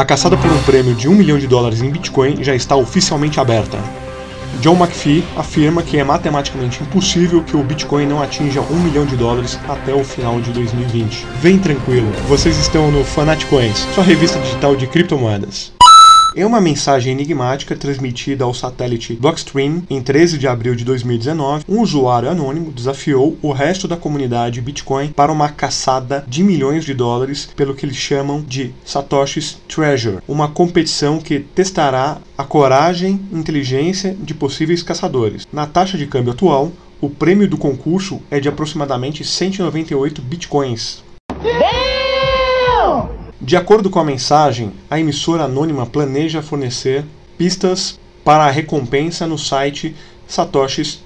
A caçada por um prêmio de 1 milhão de dólares em Bitcoin já está oficialmente aberta. John McPhee afirma que é matematicamente impossível que o Bitcoin não atinja 1 milhão de dólares até o final de 2020. Vem tranquilo, vocês estão no Fanatcoins, sua revista digital de criptomoedas. Em uma mensagem enigmática transmitida ao satélite Blockstream em 13 de abril de 2019, um usuário anônimo desafiou o resto da comunidade Bitcoin para uma caçada de milhões de dólares pelo que eles chamam de Satoshi's Treasure, uma competição que testará a coragem e inteligência de possíveis caçadores. Na taxa de câmbio atual, o prêmio do concurso é de aproximadamente 198 bitcoins. De acordo com a mensagem, a emissora anônima planeja fornecer pistas para a recompensa no site Satoshi's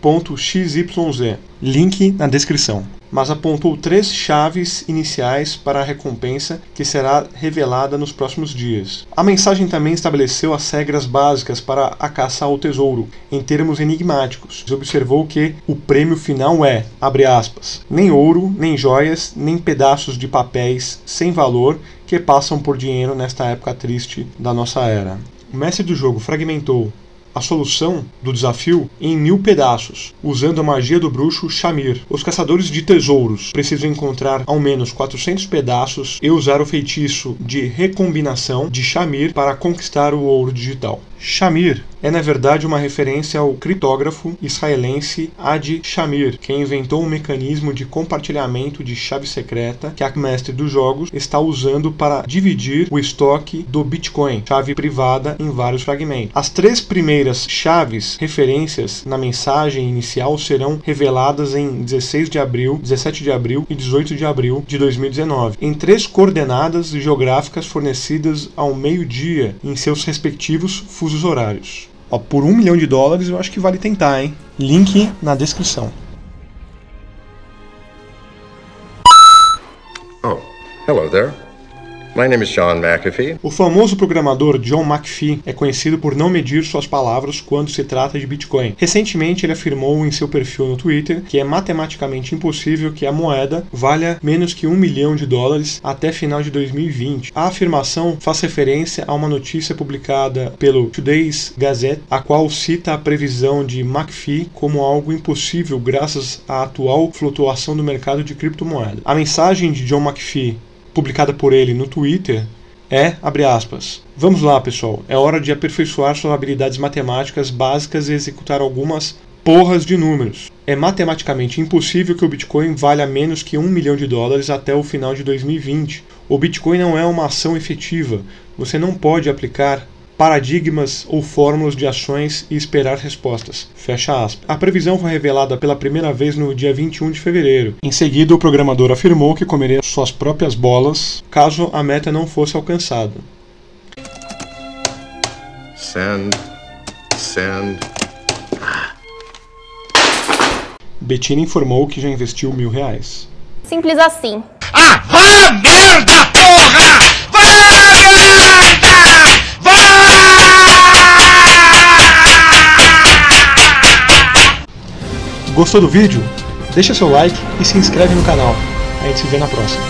Treasure.xyz. Link na descrição mas apontou três chaves iniciais para a recompensa que será revelada nos próximos dias. A mensagem também estabeleceu as regras básicas para a caça ao tesouro, em termos enigmáticos. Observou que o prêmio final é, abre aspas, nem ouro, nem joias, nem pedaços de papéis sem valor que passam por dinheiro nesta época triste da nossa era. O mestre do jogo fragmentou a solução do desafio em mil pedaços, usando a magia do bruxo Shamir. Os caçadores de tesouros precisam encontrar ao menos 400 pedaços e usar o feitiço de recombinação de Shamir para conquistar o ouro digital. Shamir é na verdade uma referência ao criptógrafo israelense Adi Shamir, que inventou um mecanismo de compartilhamento de chave secreta que a mestre dos jogos está usando para dividir o estoque do Bitcoin, chave privada em vários fragmentos. As três primeiras chaves referências na mensagem inicial serão reveladas em 16 de abril, 17 de abril e 18 de abril de 2019, em três coordenadas geográficas fornecidas ao meio-dia em seus respectivos fusos horários. Ó, por um milhão de dólares eu acho que vale tentar, hein? Link na descrição. Oh, hello there. My name is John McAfee. O famoso programador John McAfee é conhecido por não medir suas palavras quando se trata de Bitcoin. Recentemente, ele afirmou em seu perfil no Twitter que é matematicamente impossível que a moeda valha menos que um milhão de dólares até final de 2020. A afirmação faz referência a uma notícia publicada pelo Today's Gazette, a qual cita a previsão de McAfee como algo impossível graças à atual flutuação do mercado de criptomoedas. A mensagem de John McAfee publicada por ele no Twitter é, abre aspas, vamos lá pessoal, é hora de aperfeiçoar suas habilidades matemáticas básicas e executar algumas porras de números. É matematicamente impossível que o Bitcoin valha menos que um milhão de dólares até o final de 2020. O Bitcoin não é uma ação efetiva. Você não pode aplicar paradigmas ou fórmulas de ações e esperar respostas. Fecha aspas. A previsão foi revelada pela primeira vez no dia 21 de fevereiro. Em seguida, o programador afirmou que comeria suas próprias bolas caso a meta não fosse alcançada. Send. Send. Bettina informou que já investiu mil reais. Simples assim. Ah, vá merda, porra! Gostou do vídeo? Deixa seu like e se inscreve no canal. A gente se vê na próxima.